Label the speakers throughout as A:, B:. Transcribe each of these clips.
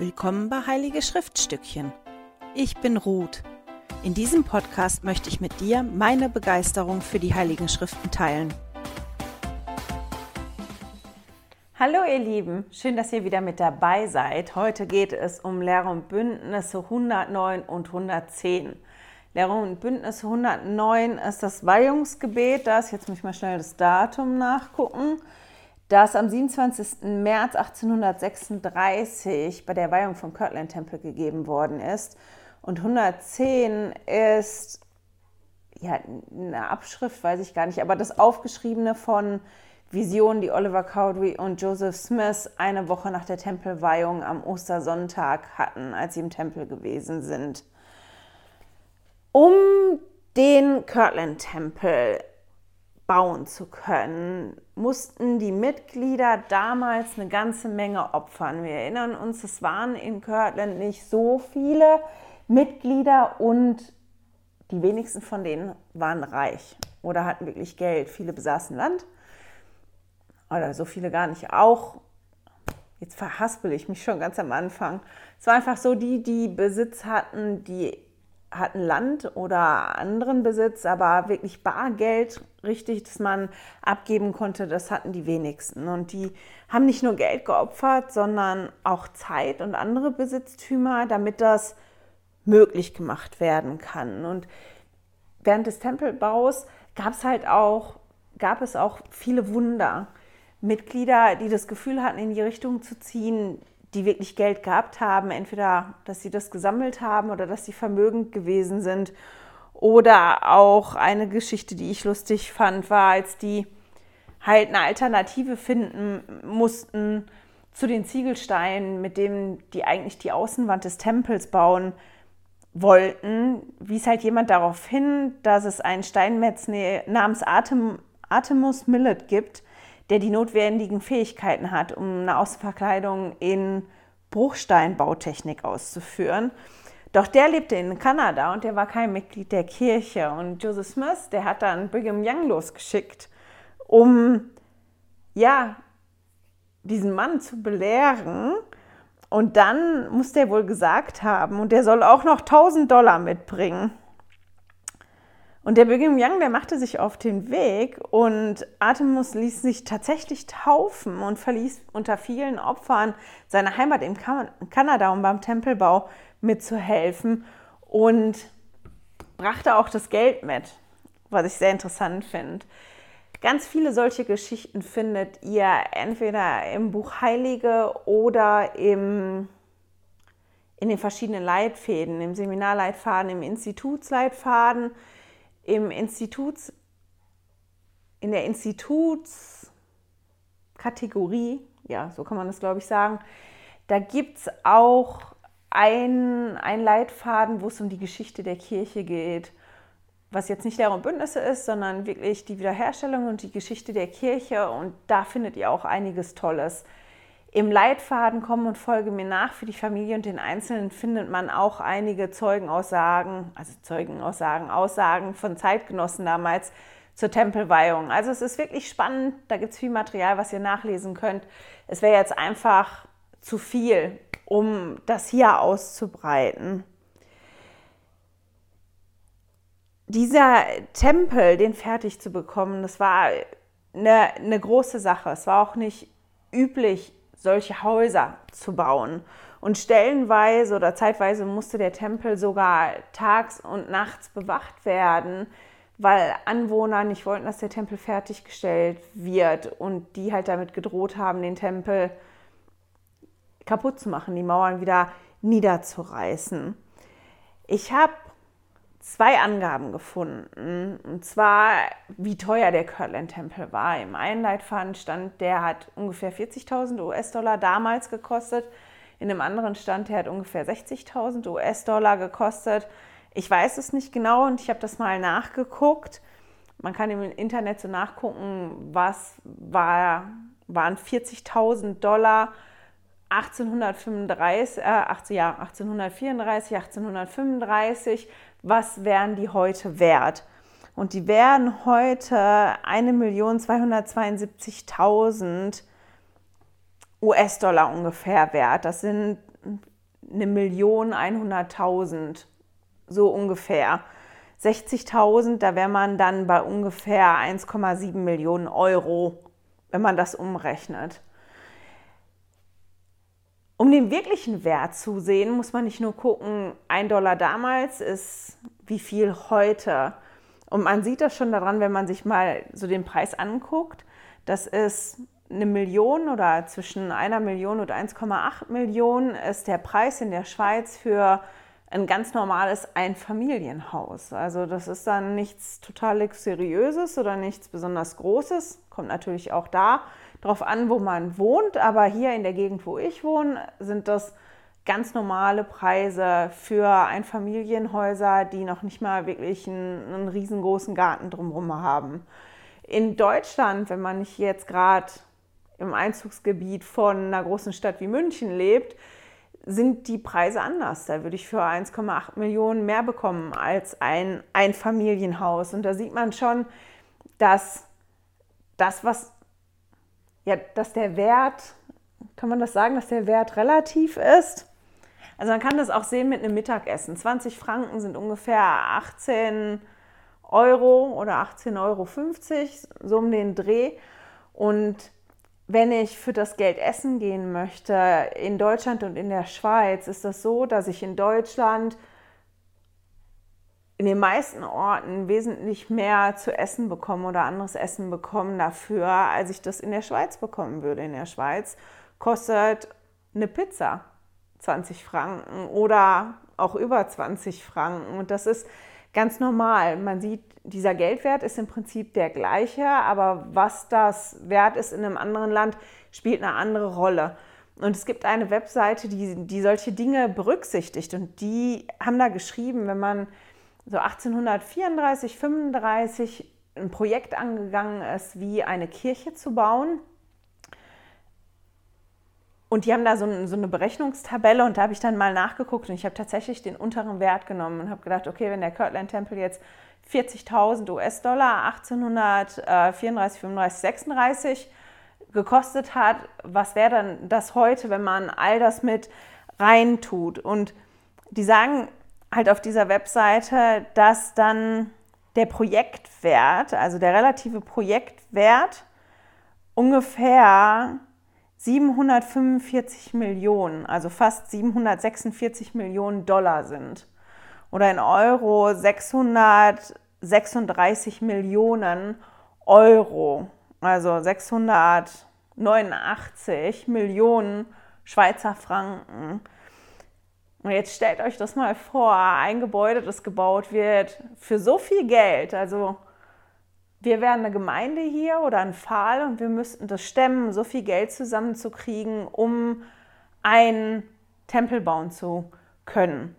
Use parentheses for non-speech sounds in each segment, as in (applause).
A: Willkommen bei Heilige Schriftstückchen. Ich bin Ruth. In diesem Podcast möchte ich mit dir meine Begeisterung für die Heiligen Schriften teilen. Hallo ihr Lieben, schön, dass ihr wieder mit dabei seid. Heute geht es um Lehre und Bündnisse 109 und 110. Lehre und Bündnisse 109 ist das Weihungsgebet, das, jetzt muss ich mal schnell das Datum nachgucken, das am 27. März 1836 bei der Weihung vom Kirtland-Tempel gegeben worden ist. Und 110 ist ja eine Abschrift, weiß ich gar nicht, aber das Aufgeschriebene von Visionen, die Oliver Cowdery und Joseph Smith eine Woche nach der Tempelweihung am Ostersonntag hatten, als sie im Tempel gewesen sind. Um den Kirtland-Tempel bauen zu können, mussten die Mitglieder damals eine ganze Menge opfern. Wir erinnern uns, es waren in Kirtland nicht so viele Mitglieder und die wenigsten von denen waren reich oder hatten wirklich Geld. Viele besaßen Land oder so viele gar nicht. Auch, jetzt verhaspel ich mich schon ganz am Anfang. Es war einfach so, die, die Besitz hatten, die hatten Land oder anderen Besitz, aber wirklich Bargeld, richtig, dass man abgeben konnte, das hatten die wenigsten. Und die haben nicht nur Geld geopfert, sondern auch Zeit und andere Besitztümer, damit das möglich gemacht werden kann. Und während des Tempelbaus gab es halt auch, gab es auch viele Wunder. Mitglieder, die das Gefühl hatten, in die Richtung zu ziehen, die wirklich Geld gehabt haben, entweder dass sie das gesammelt haben oder dass sie vermögend gewesen sind. Oder auch eine Geschichte, die ich lustig fand, war, als die halt eine Alternative finden mussten zu den Ziegelsteinen, mit denen die eigentlich die Außenwand des Tempels bauen wollten, wies halt jemand darauf hin, dass es einen Steinmetz namens Artem, Artemus Millet gibt, der die notwendigen Fähigkeiten hat, um eine Außenverkleidung in Bruchsteinbautechnik auszuführen. Doch der lebte in Kanada und der war kein Mitglied der Kirche. Und Joseph Smith, der hat dann Brigham Young losgeschickt, um ja, diesen Mann zu belehren. Und dann muss der wohl gesagt haben, und der soll auch noch 1000 Dollar mitbringen. Und der Brigham Young, der machte sich auf den Weg und Artemus ließ sich tatsächlich taufen und verließ unter vielen Opfern seine Heimat in Kanada, um beim Tempelbau mitzuhelfen und brachte auch das Geld mit, was ich sehr interessant finde. Ganz viele solche Geschichten findet ihr entweder im Buch Heilige oder im, in den verschiedenen Leitfäden, im Seminarleitfaden, im Institutsleitfaden im Instituts, in der Institutskategorie, ja, so kann man das glaube ich sagen, da gibt es auch ein, ein Leitfaden, wo es um die Geschichte der Kirche geht, was jetzt nicht Lehre und Bündnisse ist, sondern wirklich die Wiederherstellung und die Geschichte der Kirche. Und da findet ihr auch einiges Tolles. Im Leitfaden Komm und folge mir nach für die Familie und den Einzelnen findet man auch einige Zeugenaussagen, also Zeugenaussagen, Aussagen von Zeitgenossen damals zur Tempelweihung. Also es ist wirklich spannend, da gibt es viel Material, was ihr nachlesen könnt. Es wäre jetzt einfach zu viel, um das hier auszubreiten. Dieser Tempel, den fertig zu bekommen, das war eine, eine große Sache. Es war auch nicht üblich solche Häuser zu bauen. Und stellenweise oder zeitweise musste der Tempel sogar tags und nachts bewacht werden, weil Anwohner nicht wollten, dass der Tempel fertiggestellt wird und die halt damit gedroht haben, den Tempel kaputt zu machen, die Mauern wieder niederzureißen. Ich habe zwei Angaben gefunden. Und zwar, wie teuer der Kirtland-Tempel war. Im einen Leitfaden stand, der hat ungefähr 40.000 US-Dollar damals gekostet. In einem anderen stand, der hat ungefähr 60.000 US-Dollar gekostet. Ich weiß es nicht genau und ich habe das mal nachgeguckt. Man kann im Internet so nachgucken, was war, waren 40.000 Dollar 1835, äh, 18, ja, 1834, 1835 was wären die heute wert? Und die wären heute 1.272.000 US-Dollar ungefähr wert. Das sind eine Million 100.000, so ungefähr. 60.000, da wäre man dann bei ungefähr 1,7 Millionen Euro, wenn man das umrechnet. Um den wirklichen Wert zu sehen, muss man nicht nur gucken, ein Dollar damals ist wie viel heute. Und man sieht das schon daran, wenn man sich mal so den Preis anguckt. Das ist eine Million oder zwischen einer Million und 1,8 Millionen ist der Preis in der Schweiz für ein ganz normales Einfamilienhaus. Also das ist dann nichts total luxuriöses oder nichts besonders Großes. Kommt natürlich auch da drauf an, wo man wohnt. Aber hier in der Gegend, wo ich wohne, sind das ganz normale Preise für Einfamilienhäuser, die noch nicht mal wirklich einen, einen riesengroßen Garten drumherum haben. In Deutschland, wenn man nicht jetzt gerade im Einzugsgebiet von einer großen Stadt wie München lebt, sind die Preise anders. Da würde ich für 1,8 Millionen mehr bekommen als ein Einfamilienhaus. Und da sieht man schon, dass das, was, ja, dass der Wert, kann man das sagen, dass der Wert relativ ist? Also man kann das auch sehen mit einem Mittagessen. 20 Franken sind ungefähr 18 Euro oder 18,50 Euro, so um den Dreh. Und wenn ich für das Geld essen gehen möchte, in Deutschland und in der Schweiz, ist das so, dass ich in Deutschland in den meisten Orten wesentlich mehr zu essen bekomme oder anderes Essen bekomme dafür, als ich das in der Schweiz bekommen würde. In der Schweiz kostet eine Pizza 20 Franken oder auch über 20 Franken. Und das ist ganz normal. Man sieht, dieser Geldwert ist im Prinzip der gleiche, aber was das wert ist in einem anderen Land, spielt eine andere Rolle. Und es gibt eine Webseite, die, die solche Dinge berücksichtigt und die haben da geschrieben, wenn man so 1834, 35 ein Projekt angegangen ist, wie eine Kirche zu bauen, und die haben da so, so, eine Berechnungstabelle und da habe ich dann mal nachgeguckt und ich habe tatsächlich den unteren Wert genommen und habe gedacht, okay, wenn der Kirtland Tempel jetzt 40.000 US-Dollar 1834, 35, 36 gekostet hat, was wäre dann das heute, wenn man all das mit reintut? Und die sagen halt auf dieser Webseite, dass dann der Projektwert, also der relative Projektwert ungefähr 745 Millionen, also fast 746 Millionen Dollar sind. Oder in Euro 636 Millionen Euro, also 689 Millionen Schweizer Franken. Und jetzt stellt euch das mal vor, ein Gebäude, das gebaut wird für so viel Geld, also wir wären eine Gemeinde hier oder ein Pfahl und wir müssten das stemmen, so viel Geld zusammenzukriegen, um einen Tempel bauen zu können.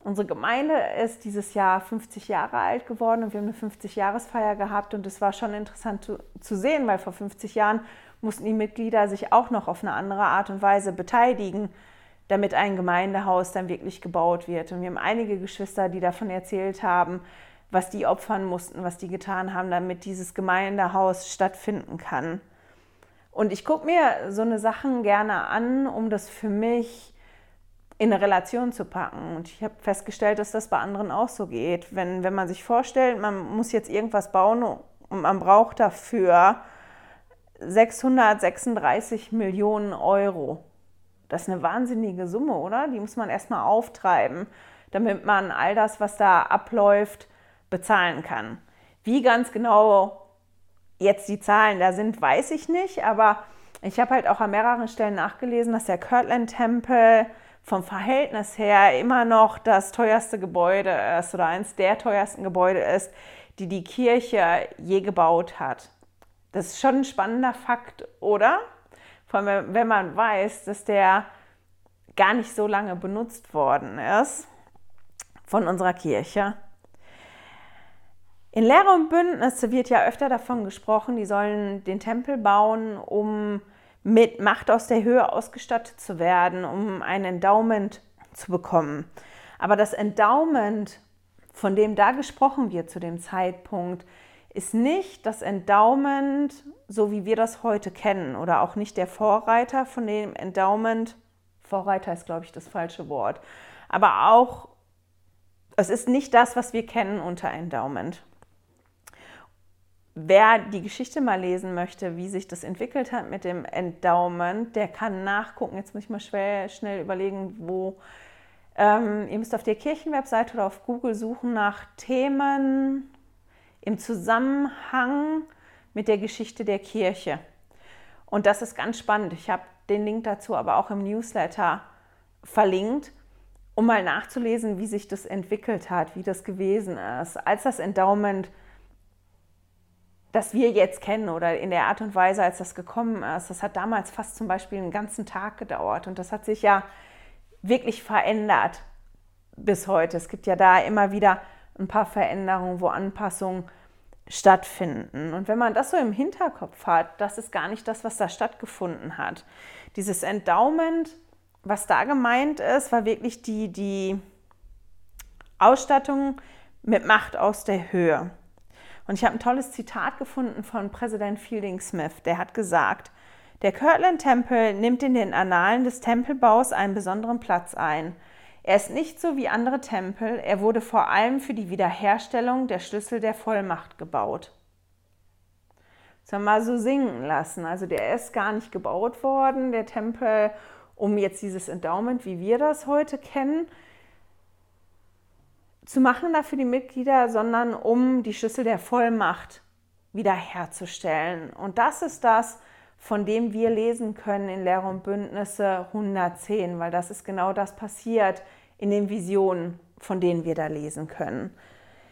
A: Unsere Gemeinde ist dieses Jahr 50 Jahre alt geworden und wir haben eine 50-Jahresfeier gehabt und es war schon interessant zu, zu, sehen, weil vor 50 Jahren mussten die Mitglieder sich auch noch auf eine andere Art und Weise beteiligen, damit ein Gemeindehaus dann wirklich gebaut wird. Und wir haben einige Geschwister, die davon erzählt haben, was die opfern mussten, was die getan haben, damit dieses Gemeindehaus stattfinden kann. Und ich gucke mir so eine Sachen gerne an, um das für mich in eine Relation zu packen. Und ich habe festgestellt, dass das bei anderen auch so geht. Wenn, wenn man sich vorstellt, man muss jetzt irgendwas bauen und man braucht dafür 636 Millionen Euro. Das ist eine wahnsinnige Summe, oder? Die muss man erstmal auftreiben, damit man all das, was da abläuft, bezahlen kann. Wie ganz genau jetzt die Zahlen da sind, weiß ich nicht, aber ich habe halt auch an mehreren Stellen nachgelesen, dass der Kirtland-Tempel vom Verhältnis her immer noch das teuerste Gebäude ist oder eines der teuersten Gebäude ist, die die Kirche je gebaut hat. Das ist schon ein spannender Fakt, oder? Vor allem, wenn man weiß, dass der gar nicht so lange benutzt worden ist von unserer Kirche. In Lehre und Bündnisse wird ja öfter davon gesprochen, die sollen den Tempel bauen, um mit Macht aus der Höhe ausgestattet zu werden, um ein Endowment zu bekommen. Aber das Endowment, von dem da gesprochen wird zu dem Zeitpunkt, ist nicht das Endowment, so wie wir das heute kennen, oder auch nicht der Vorreiter von dem Endowment Vorreiter ist, glaube ich, das falsche Wort. Aber auch, es ist nicht das, was wir kennen unter Endowment. Wer die Geschichte mal lesen möchte, wie sich das entwickelt hat mit dem Endowment, der kann nachgucken. Jetzt muss ich mal schwer, schnell überlegen, wo. Ähm, ihr müsst auf der Kirchenwebseite oder auf Google suchen nach Themen im Zusammenhang mit der Geschichte der Kirche. Und das ist ganz spannend. Ich habe den Link dazu aber auch im Newsletter verlinkt, um mal nachzulesen, wie sich das entwickelt hat, wie das gewesen ist. Als das Endowment, das wir jetzt kennen oder in der Art und Weise, als das gekommen ist, das hat damals fast zum Beispiel einen ganzen Tag gedauert. Und das hat sich ja wirklich verändert bis heute. Es gibt ja da immer wieder ein paar Veränderungen, wo Anpassungen stattfinden. Und wenn man das so im Hinterkopf hat, das ist gar nicht das, was da stattgefunden hat. Dieses Endowment, was da gemeint ist, war wirklich die, die Ausstattung mit Macht aus der Höhe. Und ich habe ein tolles Zitat gefunden von Präsident Fielding Smith. Der hat gesagt, der Kirtland-Tempel nimmt in den Annalen des Tempelbaus einen besonderen Platz ein. Er ist nicht so wie andere Tempel, er wurde vor allem für die Wiederherstellung der Schlüssel der Vollmacht gebaut. Haben wir mal so singen lassen. Also der ist gar nicht gebaut worden, der Tempel, um jetzt dieses Endowment, wie wir das heute kennen, zu machen dafür die Mitglieder, sondern um die Schlüssel der Vollmacht wiederherzustellen. Und das ist das, von dem wir lesen können in Lehre und Bündnisse 110, weil das ist genau das passiert in den Visionen, von denen wir da lesen können.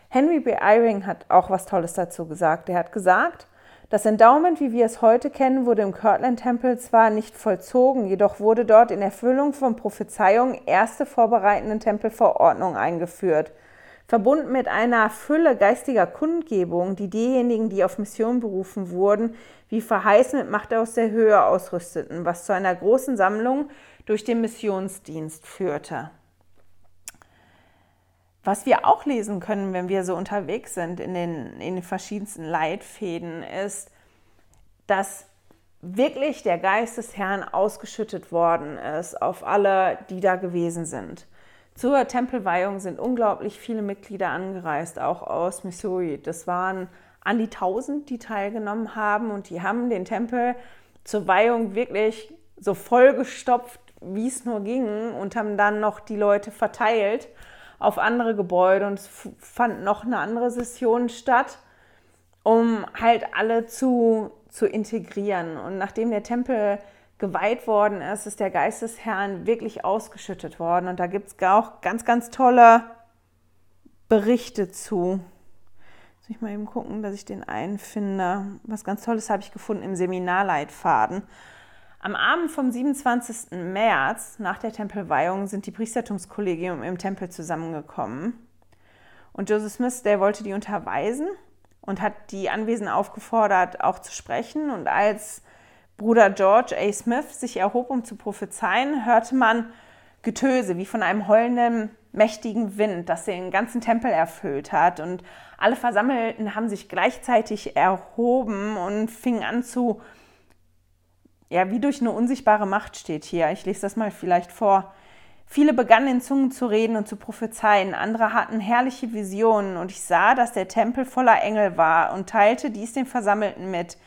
A: Henry B. Eyring hat auch was Tolles dazu gesagt. Er hat gesagt, das Endowment, wie wir es heute kennen, wurde im Kirtland-Tempel zwar nicht vollzogen, jedoch wurde dort in Erfüllung von Prophezeiungen erste vorbereitende Tempelverordnung eingeführt – verbunden mit einer Fülle geistiger Kundgebung, die diejenigen, die auf Mission berufen wurden, wie verheißen mit Macht aus der Höhe ausrüsteten, was zu einer großen Sammlung durch den Missionsdienst führte. Was wir auch lesen können, wenn wir so unterwegs sind in den, in den verschiedensten Leitfäden, ist, dass wirklich der Geist des Herrn ausgeschüttet worden ist auf alle, die da gewesen sind. Zur Tempelweihung sind unglaublich viele Mitglieder angereist, auch aus Missouri. Das waren an die 1000, die teilgenommen haben und die haben den Tempel zur Weihung wirklich so vollgestopft, wie es nur ging und haben dann noch die Leute verteilt auf andere Gebäude und es fand noch eine andere Session statt, um halt alle zu, zu integrieren. Und nachdem der Tempel geweiht worden ist, ist der Geist des Herrn wirklich ausgeschüttet worden. Und da gibt es auch ganz, ganz tolle Berichte zu. Muss ich mal eben gucken, dass ich den einen finde. Was ganz Tolles habe ich gefunden im Seminarleitfaden. Am Abend vom 27. März nach der Tempelweihung sind die Priestertumskollegium im Tempel zusammengekommen. Und Joseph Smith, der wollte die unterweisen und hat die Anwesenden aufgefordert, auch zu sprechen. Und als Bruder George A. Smith sich erhob, um zu prophezeien, hörte man Getöse wie von einem heulenden, mächtigen Wind, das den ganzen Tempel erfüllt hat. Und alle Versammelten haben sich gleichzeitig erhoben und fingen an zu, ja, wie durch eine unsichtbare Macht steht hier. Ich lese das mal vielleicht vor. Viele begannen in Zungen zu reden und zu prophezeien, andere hatten herrliche Visionen, und ich sah, dass der Tempel voller Engel war und teilte dies den Versammelten mit.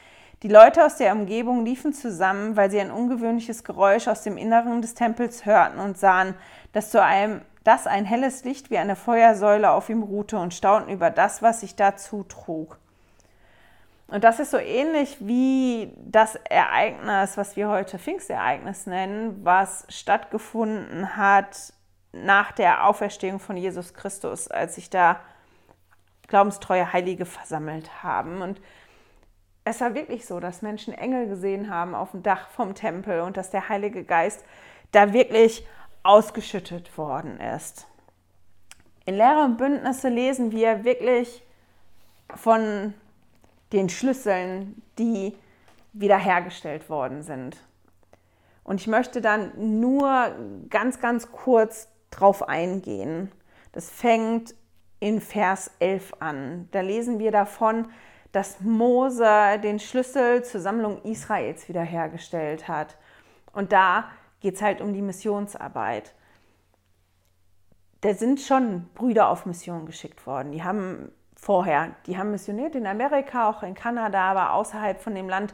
A: Die Leute aus der Umgebung liefen zusammen, weil sie ein ungewöhnliches Geräusch aus dem Inneren des Tempels hörten und sahen, dass zu einem dass ein helles Licht wie eine Feuersäule auf ihm ruhte und staunten über das, was sich dazu trug. Und das ist so ähnlich wie das Ereignis, was wir heute Pfingstereignis nennen, was stattgefunden hat nach der Auferstehung von Jesus Christus, als sich da glaubenstreue Heilige versammelt haben. Und es war wirklich so, dass Menschen Engel gesehen haben auf dem Dach vom Tempel und dass der Heilige Geist da wirklich ausgeschüttet worden ist. In Lehre und Bündnisse lesen wir wirklich von den Schlüsseln, die wiederhergestellt worden sind. Und ich möchte dann nur ganz, ganz kurz drauf eingehen. Das fängt in Vers 11 an. Da lesen wir davon, dass Mose den Schlüssel zur Sammlung Israels wiederhergestellt hat. Und da geht es halt um die Missionsarbeit. Da sind schon Brüder auf Mission geschickt worden. Die haben vorher, die haben missioniert in Amerika, auch in Kanada, aber außerhalb von dem Land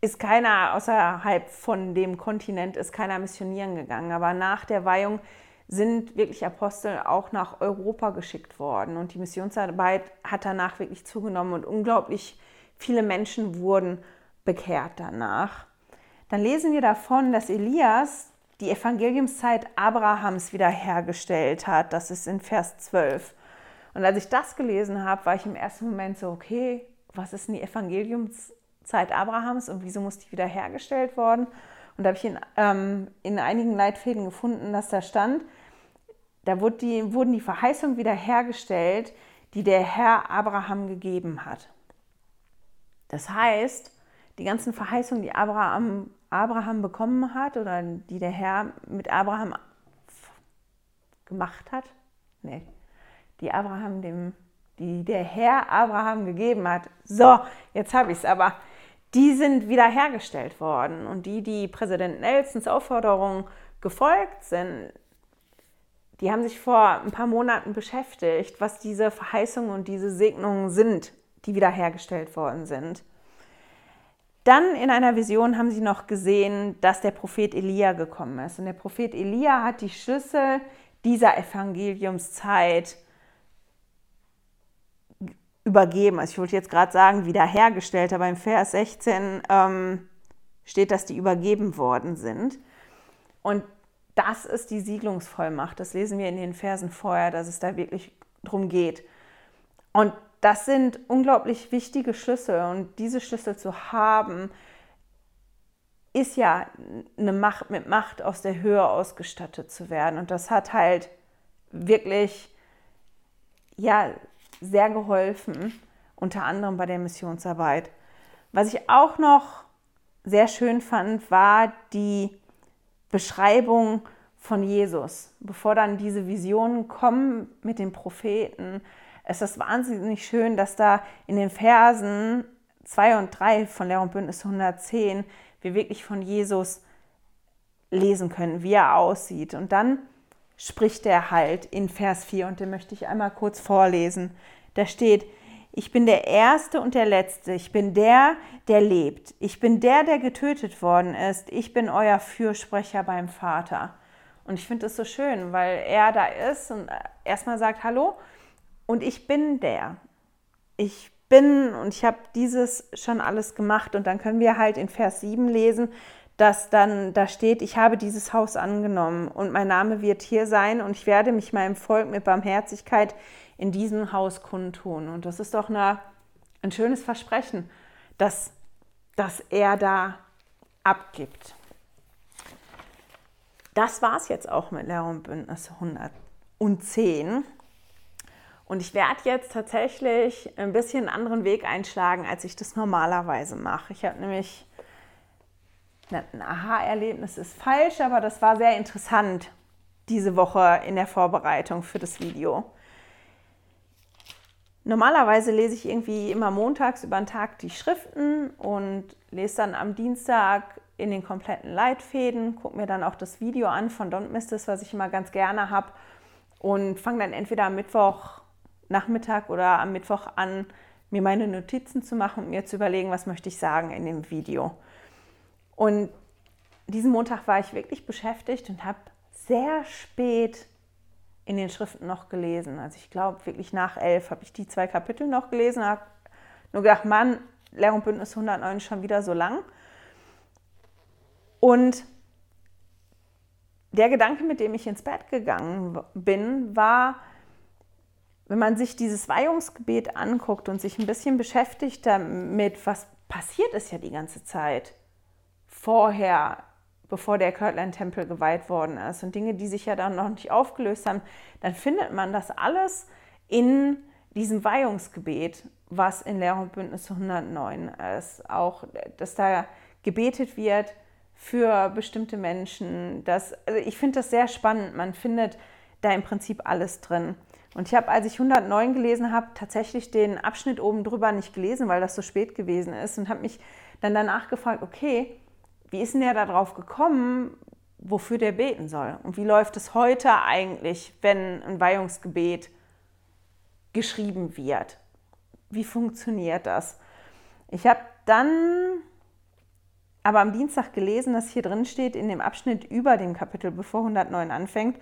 A: ist keiner, außerhalb von dem Kontinent ist keiner missionieren gegangen. Aber nach der Weihung sind wirklich Apostel auch nach Europa geschickt worden. Und die Missionsarbeit hat danach wirklich zugenommen und unglaublich viele Menschen wurden bekehrt danach. Dann lesen wir davon, dass Elias die Evangeliumszeit Abrahams wiederhergestellt hat. Das ist in Vers 12. Und als ich das gelesen habe, war ich im ersten Moment so, okay, was ist denn die Evangeliumszeit Abrahams und wieso muss die wiederhergestellt worden? Und da habe ich in, ähm, in einigen Leitfäden gefunden, dass da stand, da wurde die, wurden die Verheißungen wiederhergestellt, die der Herr Abraham gegeben hat. Das heißt, die ganzen Verheißungen, die Abraham, Abraham bekommen hat oder die der Herr mit Abraham gemacht hat, nee, die Abraham dem, die der Herr Abraham gegeben hat. So, jetzt habe ich es aber. Die sind wiederhergestellt worden und die, die Präsident Nelsons Aufforderung gefolgt sind, die haben sich vor ein paar Monaten beschäftigt, was diese Verheißungen und diese Segnungen sind, die wiederhergestellt worden sind. Dann in einer Vision haben sie noch gesehen, dass der Prophet Elia gekommen ist. Und der Prophet Elia hat die Schlüssel dieser Evangeliumszeit übergeben. Also ich wollte jetzt gerade sagen, wiederhergestellt, aber im Vers 16 ähm, steht, dass die übergeben worden sind. Und das ist die Siedlungsvollmacht. Das lesen wir in den Versen vorher, dass es da wirklich drum geht. Und das sind unglaublich wichtige Schlüssel und diese Schlüssel zu haben, ist ja eine Macht mit Macht aus der Höhe ausgestattet zu werden. Und das hat halt wirklich ja sehr geholfen, unter anderem bei der Missionsarbeit. Was ich auch noch sehr schön fand, war die Beschreibung von Jesus. Bevor dann diese Visionen kommen mit den Propheten, es ist wahnsinnig schön, dass da in den Versen 2 und 3 von Lehr und Bündnis 110 wir wirklich von Jesus lesen können, wie er aussieht. Und dann spricht er halt in Vers 4 und den möchte ich einmal kurz vorlesen. Da steht, ich bin der Erste und der Letzte, ich bin der, der lebt, ich bin der, der getötet worden ist, ich bin euer Fürsprecher beim Vater. Und ich finde das so schön, weil er da ist und erstmal sagt, hallo, und ich bin der. Ich bin und ich habe dieses schon alles gemacht. Und dann können wir halt in Vers 7 lesen, dass dann da steht, ich habe dieses Haus angenommen und mein Name wird hier sein und ich werde mich meinem Volk mit Barmherzigkeit in diesem Haus kundtun. Und das ist doch eine, ein schönes Versprechen, dass, dass er da abgibt. Das war es jetzt auch mit Lehr Bündnis 110. Und ich werde jetzt tatsächlich ein bisschen einen anderen Weg einschlagen, als ich das normalerweise mache. Ich habe nämlich ein Aha-Erlebnis ist falsch, aber das war sehr interessant diese Woche in der Vorbereitung für das Video. Normalerweise lese ich irgendwie immer montags über den Tag die Schriften und lese dann am Dienstag in den kompletten Leitfäden, gucke mir dann auch das Video an von Don't Miss This, was ich immer ganz gerne habe und fange dann entweder am Mittwoch Nachmittag oder am Mittwoch an, mir meine Notizen zu machen und mir zu überlegen, was möchte ich sagen in dem Video. Und diesen Montag war ich wirklich beschäftigt und habe sehr spät in den Schriften noch gelesen. Also ich glaube wirklich nach elf habe ich die zwei Kapitel noch gelesen, habe nur gedacht, Mann, Lehr Bündnis 109 ist schon wieder so lang. Und der Gedanke, mit dem ich ins Bett gegangen bin, war, wenn man sich dieses Weihungsgebet anguckt und sich ein bisschen beschäftigt damit, was passiert ist ja die ganze Zeit vorher, bevor der Kirtland-Tempel geweiht worden ist und Dinge, die sich ja dann noch nicht aufgelöst haben, dann findet man das alles in diesem Weihungsgebet, was in Lehr und Bündnis 109 ist. Auch, dass da gebetet wird für bestimmte Menschen. Das, also ich finde das sehr spannend. Man findet da im Prinzip alles drin. Und ich habe, als ich 109 gelesen habe, tatsächlich den Abschnitt oben drüber nicht gelesen, weil das so spät gewesen ist und habe mich dann danach gefragt, okay, wie ist denn der darauf gekommen, wofür der beten soll? Und wie läuft es heute eigentlich, wenn ein Weihungsgebet geschrieben wird? Wie funktioniert das? Ich habe dann aber am Dienstag gelesen, dass hier drin steht, in dem Abschnitt über dem Kapitel, bevor 109 anfängt,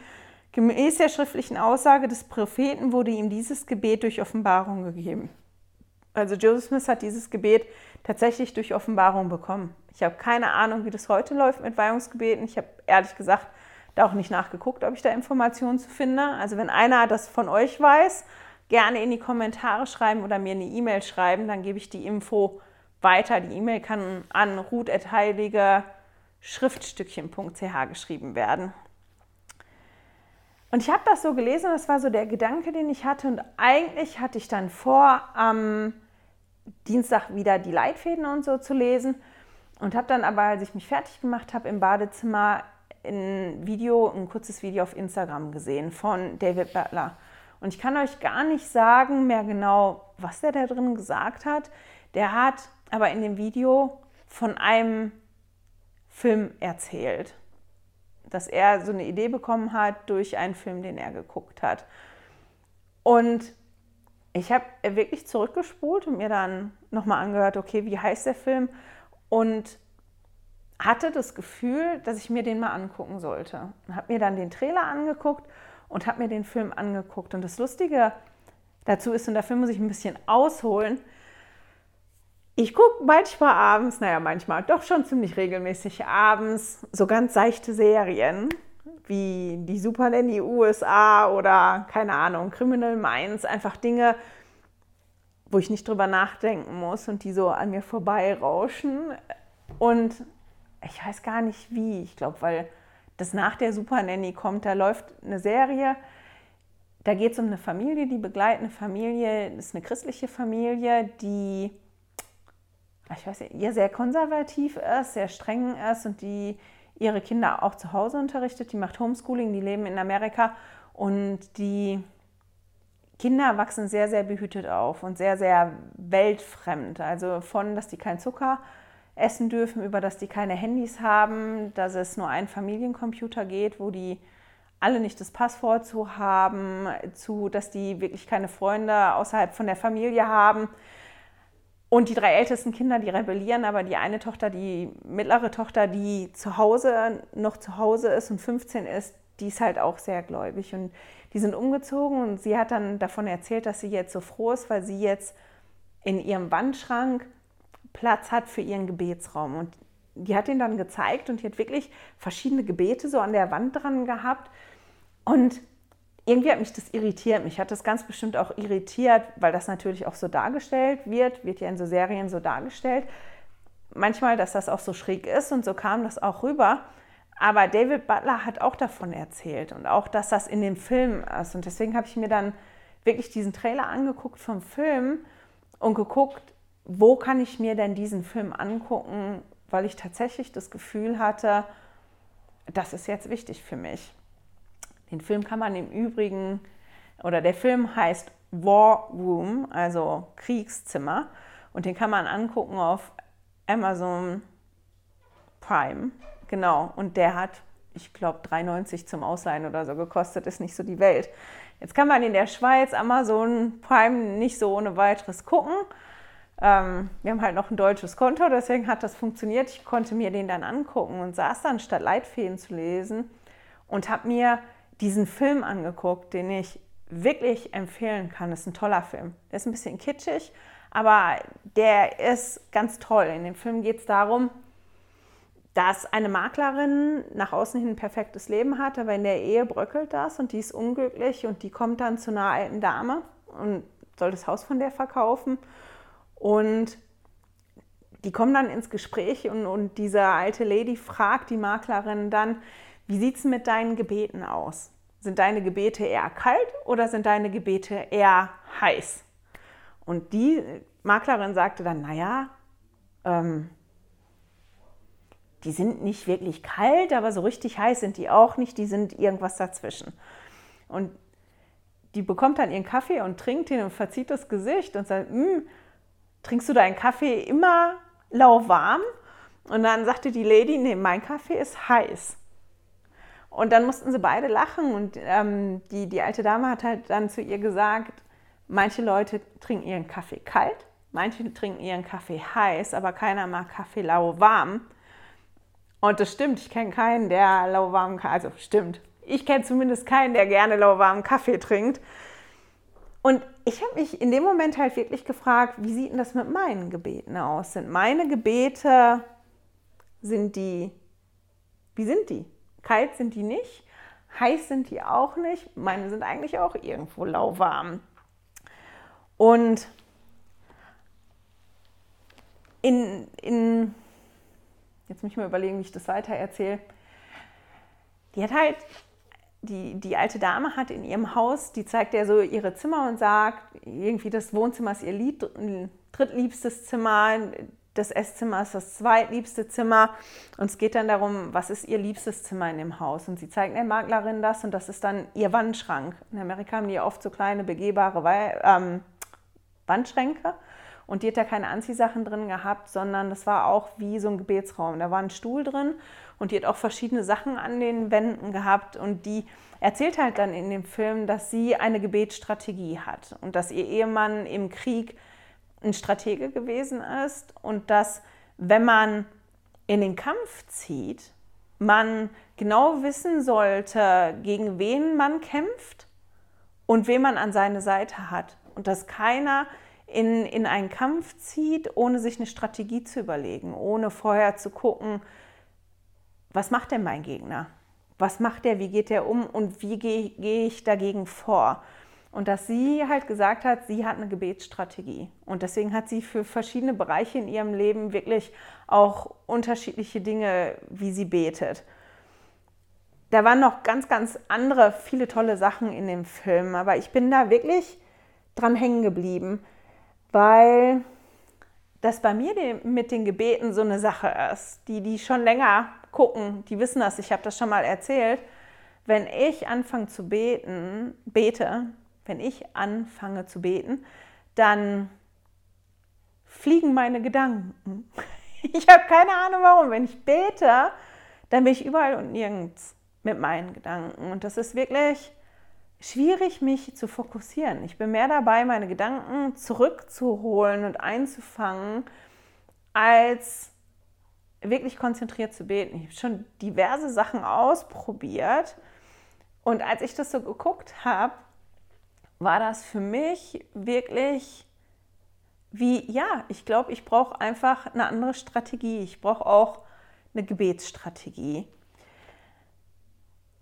A: gemäß der schriftlichen Aussage des Propheten wurde ihm dieses Gebet durch Offenbarung gegeben. Also Joseph Smith hat dieses Gebet tatsächlich durch Offenbarung bekommen. Ich habe keine Ahnung, wie das heute läuft mit Weihungsgebeten. Ich habe ehrlich gesagt da auch nicht nachgeguckt, ob ich da Informationen zu finde. Also wenn einer das von euch weiß, gerne in die Kommentare schreiben oder mir eine E-Mail schreiben, dann gebe ich die Info weiter. Die E-Mail kann an ruth.heilige-schriftstückchen.ch geschrieben werden. Und ich habe das so gelesen, das war so der Gedanke, den ich hatte. Und eigentlich hatte ich dann vor, am Dienstag wieder die Leitfäden und so zu lesen. Und habe dann aber, als ich mich fertig gemacht habe, im Badezimmer ein Video, ein kurzes Video auf Instagram gesehen von David Butler. Und ich kann euch gar nicht sagen mehr genau, was der da drin gesagt hat. Der hat aber in dem Video von einem Film erzählt, dass er so eine Idee bekommen hat durch einen Film, den er geguckt hat. Und ich habe wirklich zurückgespult und mir dann nochmal angehört, okay, wie heißt der Film? Und hatte das Gefühl, dass ich mir den mal angucken sollte. Habe mir dann den Trailer angeguckt und habe mir den Film angeguckt. Und das Lustige dazu ist, und dafür muss ich ein bisschen ausholen, ich gucke manchmal abends, naja, manchmal doch schon ziemlich regelmäßig abends, so ganz seichte Serien wie die Super Nanny USA oder keine Ahnung, Criminal Minds, einfach Dinge, wo ich nicht drüber nachdenken muss und die so an mir vorbeirauschen. Und ich weiß gar nicht wie, ich glaube, weil das nach der Super Nanny kommt, da läuft eine Serie, da geht es um eine Familie, die begleitet eine Familie, das ist eine christliche Familie, die ich weiß ihr sehr konservativ ist, sehr streng ist und die ihre Kinder auch zu Hause unterrichtet. Die macht Homeschooling, die leben in Amerika und die Kinder wachsen sehr, sehr behütet auf und sehr, sehr weltfremd. Also von, dass die keinen Zucker essen dürfen, über dass die keine Handys haben, dass es nur einen Familiencomputer geht, wo die alle nicht das Passwort zu haben, zu, dass die wirklich keine Freunde außerhalb von der Familie haben. Und die drei ältesten Kinder, die rebellieren, aber die eine Tochter, die mittlere Tochter, die zu Hause, noch zu Hause ist und 15 ist, die ist halt auch sehr gläubig. Und die sind umgezogen und sie hat dann davon erzählt, dass sie jetzt so froh ist, weil sie jetzt in ihrem Wandschrank Platz hat für ihren Gebetsraum. Und die hat ihn dann gezeigt und die hat wirklich verschiedene Gebete so an der Wand dran gehabt. Und irgendwie hat mich das irritiert. Mich hat das ganz bestimmt auch irritiert, weil das natürlich auch so dargestellt wird, wird ja in so Serien so dargestellt. Manchmal, dass das auch so schräg ist und so kam das auch rüber. Aber David Butler hat auch davon erzählt und auch, dass das in dem Film ist. Und deswegen habe ich mir dann wirklich diesen Trailer angeguckt vom Film und geguckt, wo kann ich mir denn diesen Film angucken, weil ich tatsächlich das Gefühl hatte, das ist jetzt wichtig für mich. Den Film kann man im Übrigen, oder der Film heißt War Room, also Kriegszimmer. Und den kann man angucken auf Amazon Prime. Genau. Und der hat, ich glaube, 3,90 zum Ausleihen oder so gekostet, ist nicht so die Welt. Jetzt kann man in der Schweiz Amazon Prime nicht so ohne weiteres gucken. Ähm, wir haben halt noch ein deutsches Konto, deswegen hat das funktioniert. Ich konnte mir den dann angucken und saß dann statt Leitfäden zu lesen und habe mir diesen Film angeguckt, den ich wirklich empfehlen kann. Das ist ein toller Film. Der ist ein bisschen kitschig, aber der ist ganz toll. In dem Film geht es darum, dass eine Maklerin nach außen hin ein perfektes Leben hat, aber in der Ehe bröckelt das und die ist unglücklich und die kommt dann zu einer alten Dame und soll das Haus von der verkaufen. Und die kommen dann ins Gespräch und, und diese alte Lady fragt die Maklerin dann, wie sieht es mit deinen Gebeten aus? Sind deine Gebete eher kalt oder sind deine Gebete eher heiß? Und die Maklerin sagte dann, naja, ähm, die sind nicht wirklich kalt, aber so richtig heiß sind die auch nicht, die sind irgendwas dazwischen. Und die bekommt dann ihren Kaffee und trinkt ihn und verzieht das Gesicht und sagt, hm, trinkst du deinen Kaffee immer lauwarm Und dann sagte die Lady, nee, mein Kaffee ist heiß. Und dann mussten sie beide lachen und ähm, die, die alte Dame hat halt dann zu ihr gesagt, manche Leute trinken ihren Kaffee kalt, manche trinken ihren Kaffee heiß, aber keiner mag Kaffee lauwarm. Und das stimmt, ich kenne keinen, der lauwarmen Kaffee, also stimmt, ich kenne zumindest keinen, der gerne lauwarmen Kaffee trinkt. Und ich habe mich in dem Moment halt wirklich gefragt, wie sieht denn das mit meinen Gebeten aus? Sind meine Gebete, sind die, wie sind die? Kalt sind die nicht, heiß sind die auch nicht. Meine sind eigentlich auch irgendwo lauwarm. Und in, in jetzt muss ich mal überlegen, wie ich das weiter erzähle. Die hat halt, die, die alte Dame hat in ihrem Haus, die zeigt ja so ihre Zimmer und sagt, irgendwie das Wohnzimmer ist ihr Lied, drittliebstes Zimmer, das Esszimmer ist das zweitliebste Zimmer. Und es geht dann darum, was ist ihr liebstes Zimmer in dem Haus. Und sie zeigt der Maklerin das und das ist dann ihr Wandschrank. In Amerika haben die oft so kleine begehbare ähm, Wandschränke. Und die hat da keine Anziehsachen drin gehabt, sondern das war auch wie so ein Gebetsraum. Da war ein Stuhl drin und die hat auch verschiedene Sachen an den Wänden gehabt. Und die erzählt halt dann in dem Film, dass sie eine Gebetsstrategie hat und dass ihr Ehemann im Krieg ein Stratege gewesen ist und dass, wenn man in den Kampf zieht, man genau wissen sollte, gegen wen man kämpft und wen man an seine Seite hat. Und dass keiner in, in einen Kampf zieht, ohne sich eine Strategie zu überlegen, ohne vorher zu gucken, was macht denn mein Gegner? Was macht der? Wie geht der um? Und wie gehe, gehe ich dagegen vor? Und dass sie halt gesagt hat, sie hat eine Gebetsstrategie. Und deswegen hat sie für verschiedene Bereiche in ihrem Leben wirklich auch unterschiedliche Dinge, wie sie betet. Da waren noch ganz, ganz andere, viele tolle Sachen in dem Film. Aber ich bin da wirklich dran hängen geblieben, weil das bei mir mit den Gebeten so eine Sache ist. Die, die schon länger gucken, die wissen das, ich habe das schon mal erzählt. Wenn ich anfange zu beten, bete, wenn ich anfange zu beten, dann fliegen meine Gedanken. (laughs) Ich habe keine Ahnung warum. Wenn ich bete, dann bin ich überall und nirgends mit meinen Gedanken. Und das ist wirklich schwierig, mich zu fokussieren. Ich bin mehr dabei, meine Gedanken zurückzuholen und einzufangen, als wirklich konzentriert zu beten. Ich habe schon diverse Sachen ausprobiert. Und als ich das so geguckt habe, war das für mich wirklich wie, ja, ich glaube, ich brauche einfach eine andere Strategie. Ich brauche auch eine Gebetsstrategie.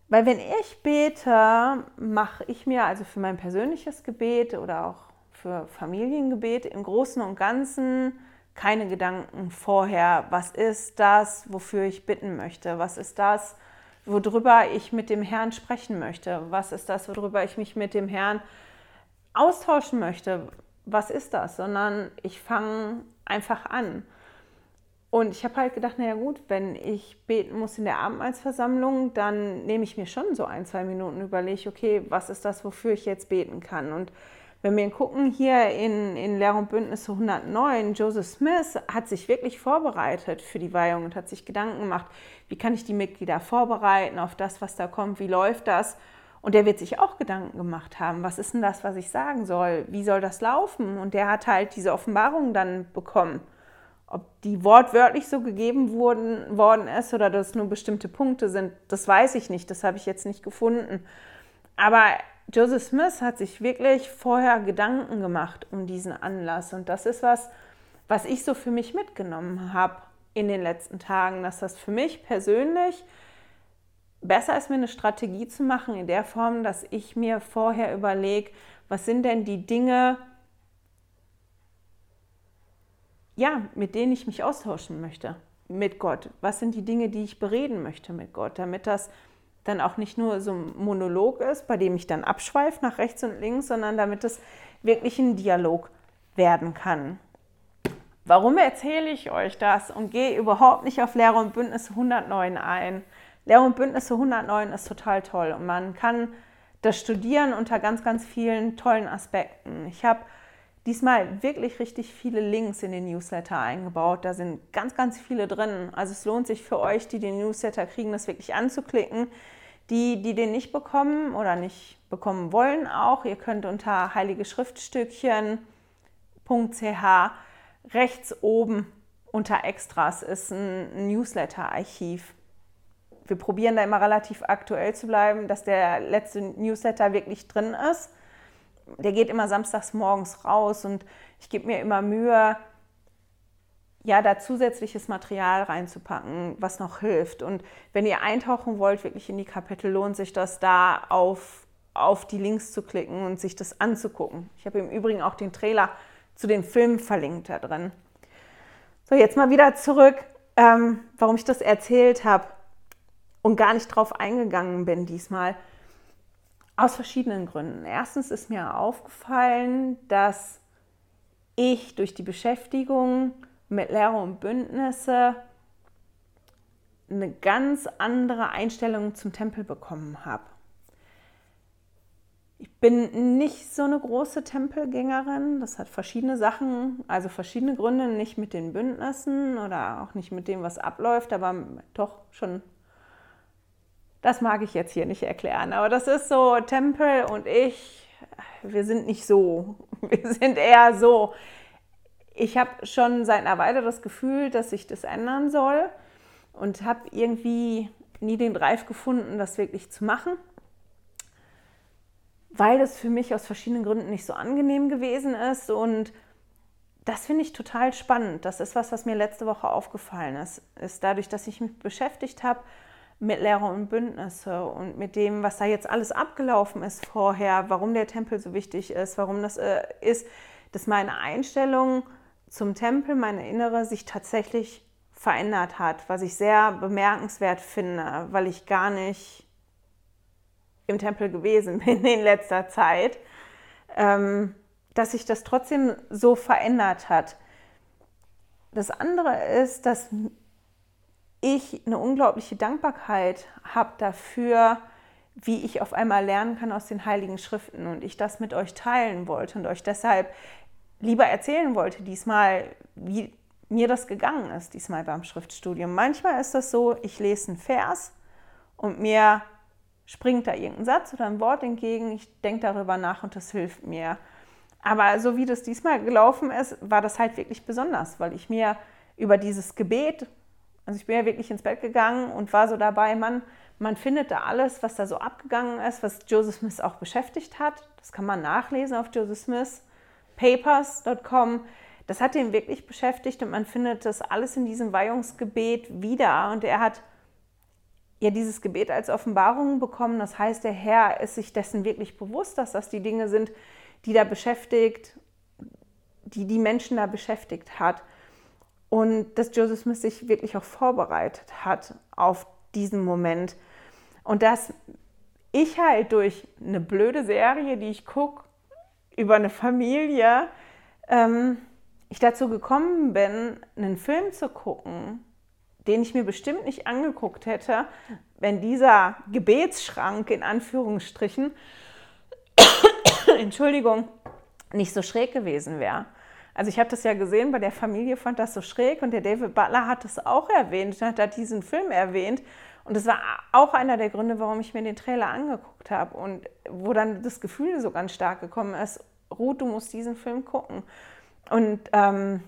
A: Weil wenn ich bete, mache ich mir also für mein persönliches Gebet oder auch für Familiengebet im Großen und Ganzen keine Gedanken vorher. Was ist das, wofür ich bitten möchte? Was ist das, worüber ich mit dem Herrn sprechen möchte? Was ist das, worüber ich mich mit dem Herrn austauschen möchte, was ist das, sondern ich fange einfach an. Und ich habe halt gedacht, naja gut, wenn ich beten muss in der Abendmahlsversammlung, dann nehme ich mir schon so ein, zwei Minuten überlege, okay, was ist das, wofür ich jetzt beten kann. Und wenn wir gucken hier in, in Lehr und Bündnisse 109, Joseph Smith hat sich wirklich vorbereitet für die Weihung und hat sich Gedanken gemacht, wie kann ich die Mitglieder vorbereiten auf das, was da kommt, wie läuft das. Und der wird sich auch Gedanken gemacht haben, was ist denn das, was ich sagen soll? Wie soll das laufen? Und der hat halt diese Offenbarung dann bekommen. Ob die wortwörtlich so gegeben wurden, worden ist oder das nur bestimmte Punkte sind, das weiß ich nicht. Das habe ich jetzt nicht gefunden. Aber Joseph Smith hat sich wirklich vorher Gedanken gemacht um diesen Anlass. Und das ist was, was ich so für mich mitgenommen habe in den letzten Tagen, dass das für mich persönlich besser ist mir eine Strategie zu machen in der Form, dass ich mir vorher überlege, was sind denn die Dinge, ja, mit denen ich mich austauschen möchte mit Gott? Was sind die Dinge, die ich bereden möchte mit Gott, damit das dann auch nicht nur so ein Monolog ist, bei dem ich dann abschweife nach rechts und links, sondern damit es wirklich ein Dialog werden kann. Warum erzähle ich euch das und gehe überhaupt nicht auf Lehre und Bündnis 109 ein? Lehr- und Bündnisse 109 ist total toll und man kann das studieren unter ganz, ganz vielen tollen Aspekten. Ich habe diesmal wirklich richtig viele Links in den Newsletter eingebaut. Da sind ganz, ganz viele drin. Also es lohnt sich für euch, die den Newsletter kriegen, das wirklich anzuklicken. Die, die den nicht bekommen oder nicht bekommen wollen auch, ihr könnt unter heiligeschriftstückchen.ch rechts oben unter Extras ist ein Newsletter-Archiv. Wir probieren da immer relativ aktuell zu bleiben, dass der letzte Newsletter wirklich drin ist der geht immer samstags morgens raus und ich gebe mir immer Mühe, ja, da zusätzliches Material reinzupacken, was noch hilft. Und wenn ihr eintauchen wollt, wirklich in die Kapitel, lohnt sich das da auf, auf die Links zu klicken und sich das anzugucken. Ich habe im Übrigen auch den Trailer zu den Filmen verlinkt da drin. So, jetzt mal wieder zurück, ähm, warum ich das erzählt habe und gar nicht drauf eingegangen bin diesmal. Aus verschiedenen Gründen. Erstens ist mir aufgefallen, dass ich durch die Beschäftigung mit Lehre und Bündnisse eine ganz andere Einstellung zum Tempel bekommen habe. Ich bin nicht so eine große Tempelgängerin. Das hat verschiedene Sachen, also verschiedene Gründe, nicht mit den Bündnissen oder auch nicht mit dem, was abläuft, aber doch schon das mag ich jetzt hier nicht erklären, aber das ist so, Tempel und ich, wir sind nicht so. (laughs) Wir sind eher so. Ich habe schon seit einer Weile das Gefühl, dass sich das ändern soll und habe irgendwie nie den Drive gefunden, das wirklich zu machen, weil das für mich aus verschiedenen Gründen nicht so angenehm gewesen ist und das finde ich total spannend. Das ist was, was mir letzte Woche aufgefallen ist. Ist dadurch, dass ich mich beschäftigt habe mit Lehre und Bündnisse und mit dem, was da jetzt alles abgelaufen ist vorher, warum der Tempel so wichtig ist, warum das äh, ist, dass meine Einstellung zum Tempel, meine innere, sich tatsächlich verändert hat, was ich sehr bemerkenswert finde, weil ich gar nicht im Tempel gewesen (laughs) bin in letzter Zeit, ähm, dass sich das trotzdem so verändert hat. Das andere ist, dass ich eine unglaubliche Dankbarkeit habe dafür, wie ich auf einmal lernen kann aus den Heiligen Schriften und ich das mit euch teilen wollte und euch deshalb lieber erzählen wollte diesmal, wie mir das gegangen ist, diesmal beim Schriftstudium. Manchmal ist das so, ich lese einen Vers und mir springt da irgendein Satz oder ein Wort entgegen, ich denke darüber nach und das hilft mir. Aber so wie das diesmal gelaufen ist, war das halt wirklich besonders, weil ich mir über dieses Gebet also ich bin ja wirklich ins Bett gegangen und war so dabei, man, man findet da alles, was da so abgegangen ist, was Joseph Smith auch beschäftigt hat. Das kann man nachlesen auf Joseph Smith papers.com. Das hat ihn wirklich beschäftigt und man findet das alles in diesem Weihungsgebet wieder. Und er hat ja dieses Gebet als Offenbarung bekommen. Das heißt, der Herr ist sich dessen wirklich bewusst, dass das die Dinge sind, die da beschäftigt, die die Menschen da beschäftigt hat und dass Joseph Smith sich wirklich auch vorbereitet hat auf diesen Moment. Und dass ich halt durch eine blöde Serie, die ich gucke, über eine Familie, ähm, ich dazu gekommen bin, einen Film zu gucken, den ich mir bestimmt nicht angeguckt hätte, wenn dieser Gebetsschrank in Anführungsstrichen, (coughs) Entschuldigung, nicht so schräg gewesen wäre. Also ich habe das ja gesehen, bei der Familie fand das so schräg und der David Butler hat das auch erwähnt, hat diesen Film erwähnt. Und das war auch einer der Gründe, warum ich mir den Trailer angeguckt habe und wo dann das Gefühl so ganz stark gekommen ist, Ruth, du musst diesen Film gucken. Und ähm,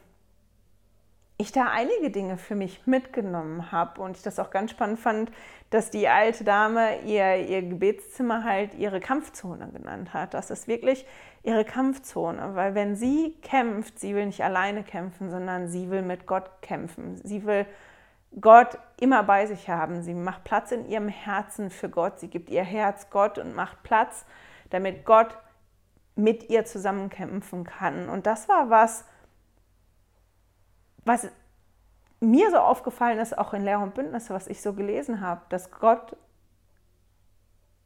A: ich da einige Dinge für mich mitgenommen habe und ich das auch ganz spannend fand, dass die alte Dame ihr, ihr Gebetszimmer halt ihre Kampfzone genannt hat. Das ist wirklich ihre Kampfzone, weil wenn sie kämpft, sie will nicht alleine kämpfen, sondern sie will mit Gott kämpfen. Sie will Gott immer bei sich haben. Sie macht Platz in ihrem Herzen für Gott. Sie gibt ihr Herz Gott und macht Platz, damit Gott mit ihr zusammenkämpfen kann. Und das war was, was mir so aufgefallen ist, auch in Lehre und Bündnisse, was ich so gelesen habe, dass Gott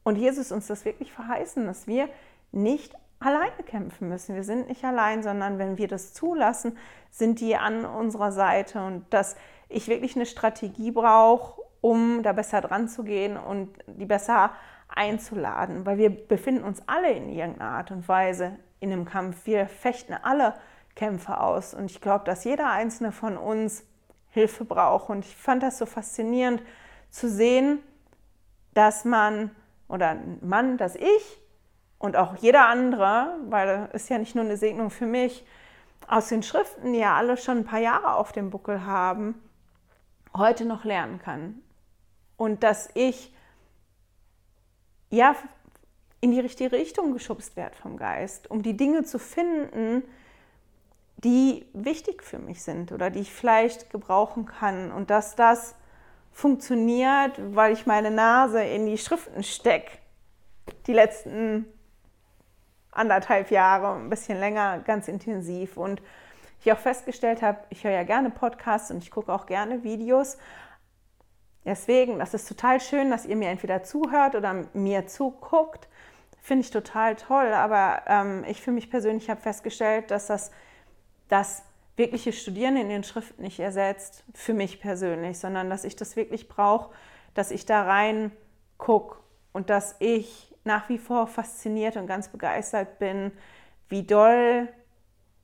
A: und Jesus uns das wirklich verheißen, dass wir nicht alleine kämpfen müssen. Wir sind nicht allein, sondern wenn wir das zulassen, sind die an unserer Seite und dass ich wirklich eine Strategie brauche, um da besser dran zu gehen und die besser einzuladen, weil wir befinden uns alle in irgendeiner Art und Weise in einem Kampf. Wir fechten alle Kämpfe aus. Und ich glaube, dass jeder einzelne von uns Hilfe braucht. Und ich fand das so faszinierend zu sehen, dass man oder ein Mann, dass ich und auch jeder andere, weil es ist ja nicht nur eine Segnung für mich, aus den Schriften, die ja alle schon ein paar Jahre auf dem Buckel haben, heute noch lernen kann. Und dass ich ja in die richtige Richtung geschubst werde vom Geist, um die Dinge zu finden, die wichtig für mich sind oder die ich vielleicht gebrauchen kann. Und dass das funktioniert, weil ich meine Nase in die Schriften stecke. Die letzten anderthalb Jahre, ein bisschen länger, ganz intensiv. Und ich auch festgestellt habe, ich höre ja gerne Podcasts und ich gucke auch gerne Videos. Deswegen, das ist total schön, dass ihr mir entweder zuhört oder mir zuguckt. Finde ich total toll. Aber ähm, ich für mich persönlich habe festgestellt, dass das das wirkliche Studieren in den Schriften nicht ersetzt, für mich persönlich, sondern dass ich das wirklich brauche, dass ich da rein gucke und dass ich nach wie vor fasziniert und ganz begeistert bin, wie doll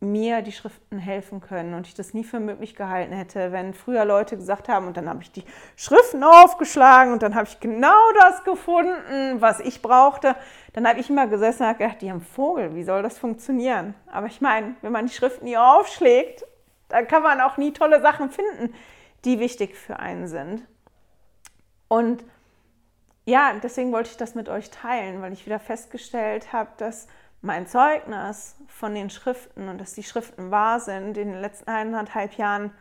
A: mir die Schriften helfen können und ich das nie für möglich gehalten hätte, wenn früher Leute gesagt haben und dann habe ich die Schriften aufgeschlagen und dann habe ich genau das gefunden, was ich brauchte, dann habe ich immer gesessen und gedacht, die haben Vogel, wie soll das funktionieren? Aber ich meine, wenn man die Schriften nie aufschlägt, dann kann man auch nie tolle Sachen finden, die wichtig für einen sind. Und ja, deswegen wollte ich das mit euch teilen, weil ich wieder festgestellt habe, dass mein Zeugnis von den Schriften und dass die Schriften wahr sind, in den letzten eineinhalb Jahren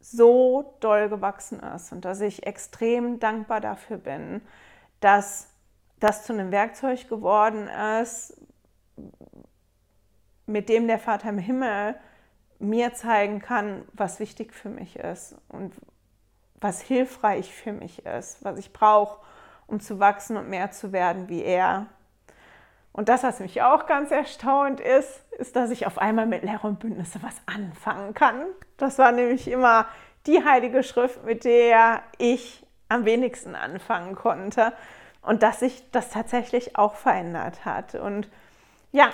A: so doll gewachsen ist und dass ich extrem dankbar dafür bin, dass das zu einem Werkzeug geworden ist, mit dem der Vater im Himmel mir zeigen kann, was wichtig für mich ist und was hilfreich für mich ist, was ich brauche, um zu wachsen und mehr zu werden wie er. Und das, was mich auch ganz erstaunt ist, ist, dass ich auf einmal mit Lehre und Bündnisse was anfangen kann. Das war nämlich immer die heilige Schrift, mit der ich am wenigsten anfangen konnte. Und dass sich das tatsächlich auch verändert hat. Und ja,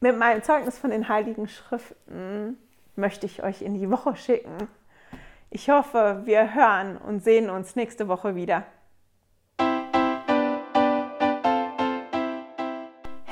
A: mit meinem Zeugnis von den heiligen Schriften möchte ich euch in die Woche schicken. Ich hoffe, wir hören und sehen uns nächste Woche wieder.